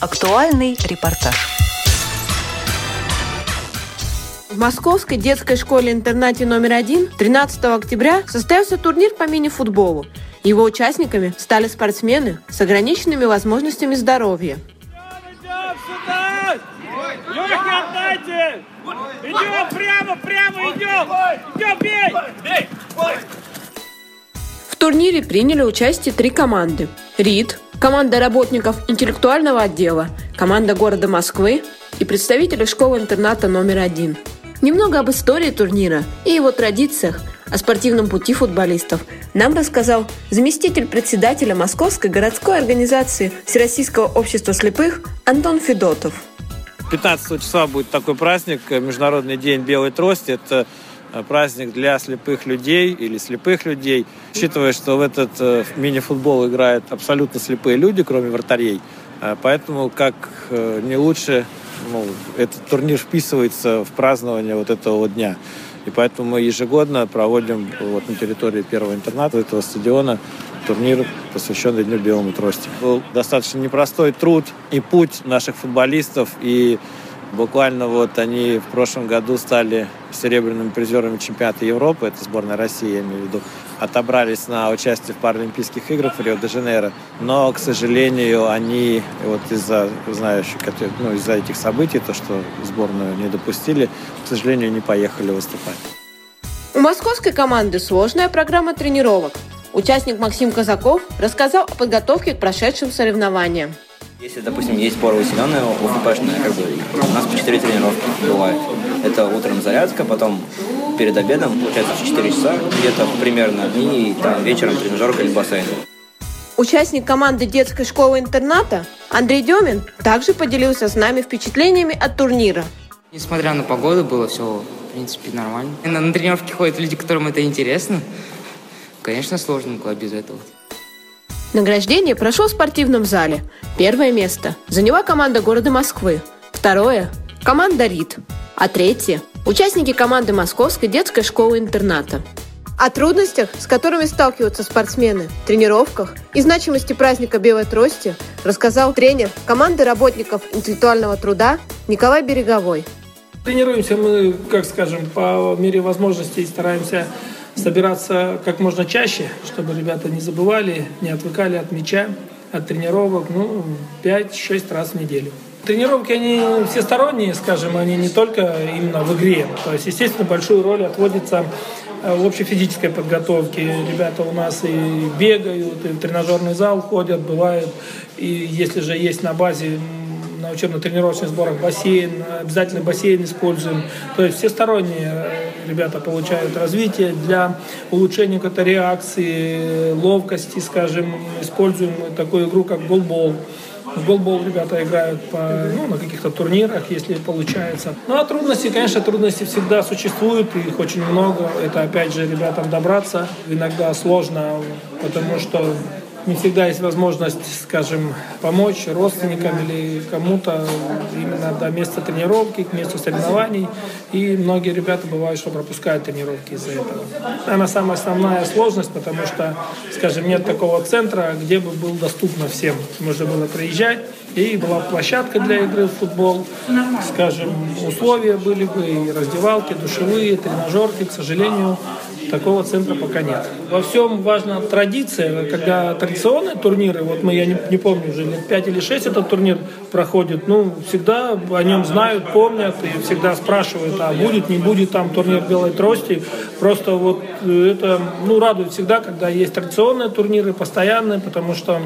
Актуальный репортаж. В Московской детской школе-интернате номер один 13 октября состоялся турнир по мини-футболу. Его участниками стали спортсмены с ограниченными возможностями здоровья. Легкий отдайте! Идем прямо, прямо идем! Идем, бей! В турнире приняли участие три команды. РИД, команда работников интеллектуального отдела, команда города Москвы и представители школы-интерната номер один. Немного об истории турнира и его традициях, о спортивном пути футболистов нам рассказал заместитель председателя Московской городской организации Всероссийского общества слепых Антон Федотов. 15 числа будет такой праздник, э, Международный день белой трости. Это праздник для слепых людей или слепых людей. Учитывая, что в этот э, мини-футбол играют абсолютно слепые люди, кроме вратарей, поэтому как не лучше ну, этот турнир вписывается в празднование вот этого дня. И поэтому мы ежегодно проводим вот на территории первого интерната этого стадиона турнир, посвященный Дню белому трости. Был достаточно непростой труд и путь наших футболистов, и буквально вот они в прошлом году стали серебряными призерами чемпионата Европы, это сборная России, я имею в виду, отобрались на участие в Паралимпийских играх в Рио-де-Жанейро, но, к сожалению, они вот из-за, знающих, ну, из-за этих событий, то, что сборную не допустили, к сожалению, не поехали выступать. У московской команды сложная программа тренировок. Участник Максим Казаков рассказал о подготовке к прошедшим соревнованиям. Если, допустим, есть пора усиленная, УФПшная, как бы, у нас по 4 тренировки бывает. Это утром зарядка, потом перед обедом, получается, 4 часа где-то примерно, и там вечером тренажерка или бассейн. Участник команды детской школы-интерната Андрей Демин также поделился с нами впечатлениями от турнира. Несмотря на погоду, было все, в принципе, нормально. На, на тренировки ходят люди, которым это интересно. Конечно, сложно было без этого. Награждение прошло в спортивном зале. Первое место заняла команда города Москвы. Второе – команда РИД. А третье – участники команды Московской детской школы-интерната. О трудностях, с которыми сталкиваются спортсмены, тренировках и значимости праздника Белой Трости рассказал тренер команды работников интеллектуального труда Николай Береговой. Тренируемся мы, как скажем, по мере возможностей стараемся собираться как можно чаще, чтобы ребята не забывали, не отвыкали от мяча, от тренировок, ну, 5-6 раз в неделю. Тренировки, они всесторонние, скажем, они не только именно в игре. То есть, естественно, большую роль отводится э, в общей физической подготовке. Ребята у нас и бегают, и в тренажерный зал ходят, бывает. И если же есть на базе на учебно-тренировочных сборах бассейн, обязательно бассейн используем. То есть всесторонние э, ребята получают развитие для улучшения какой-то реакции, ловкости, скажем, используем такую игру, как голбол. В голбол ребята играют по, ну, на каких-то турнирах, если получается. Ну а трудности, конечно, трудности всегда существуют, их очень много. Это опять же ребятам добраться иногда сложно, потому что не всегда есть возможность, скажем, помочь родственникам или кому-то именно до места тренировки, к месту соревнований. И многие ребята бывают, что пропускают тренировки из-за этого. Она самая основная сложность, потому что, скажем, нет такого центра, где бы был доступно всем. Можно было приезжать, и была площадка для игры в футбол. Скажем, условия были бы и раздевалки, душевые, тренажерки. К сожалению, Такого центра пока нет. Во всем важна традиция, когда традиционные турниры, вот мы, я не, не помню, уже лет 5 или 6 этот турнир проходит, ну, всегда о нем знают, помнят и всегда спрашивают, а будет, не будет там турнир белой трости. Просто вот это, ну, радует всегда, когда есть традиционные турниры, постоянные, потому что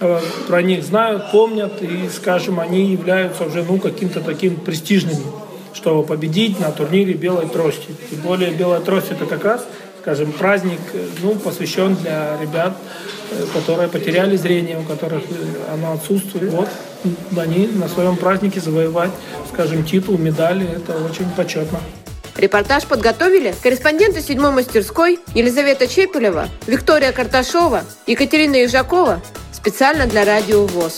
э, про них знают, помнят, и, скажем, они являются уже, ну, каким-то таким престижными что победить на турнире белой трости. Тем более белая трость это как раз, скажем, праздник, ну, посвящен для ребят, э, которые потеряли зрение, у которых э, оно отсутствует. Вот они на своем празднике завоевать, скажем, титул, медали, это очень почетно. Репортаж подготовили корреспонденты седьмой мастерской Елизавета Чепелева, Виктория Карташова, Екатерина Ежакова специально для Радио ВОЗ.